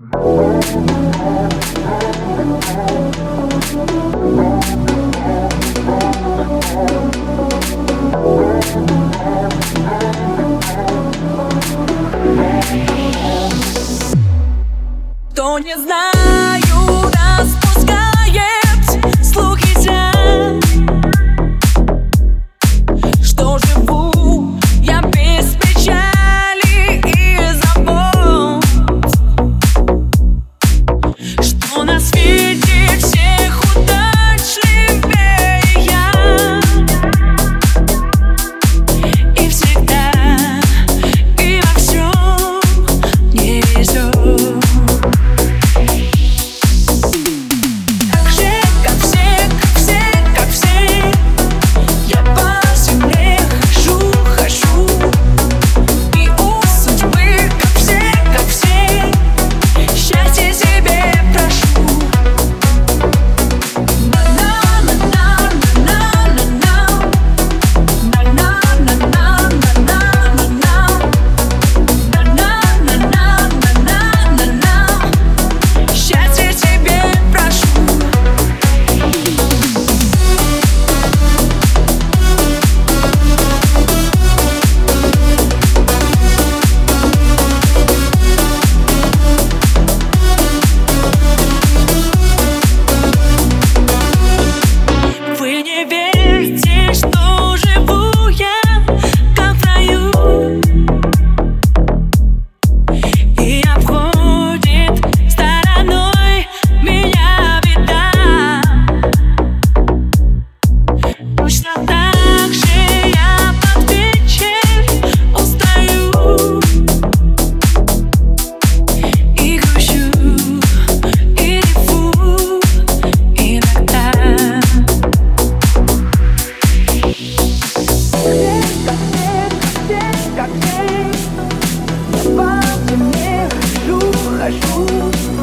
Кто не знаю, you.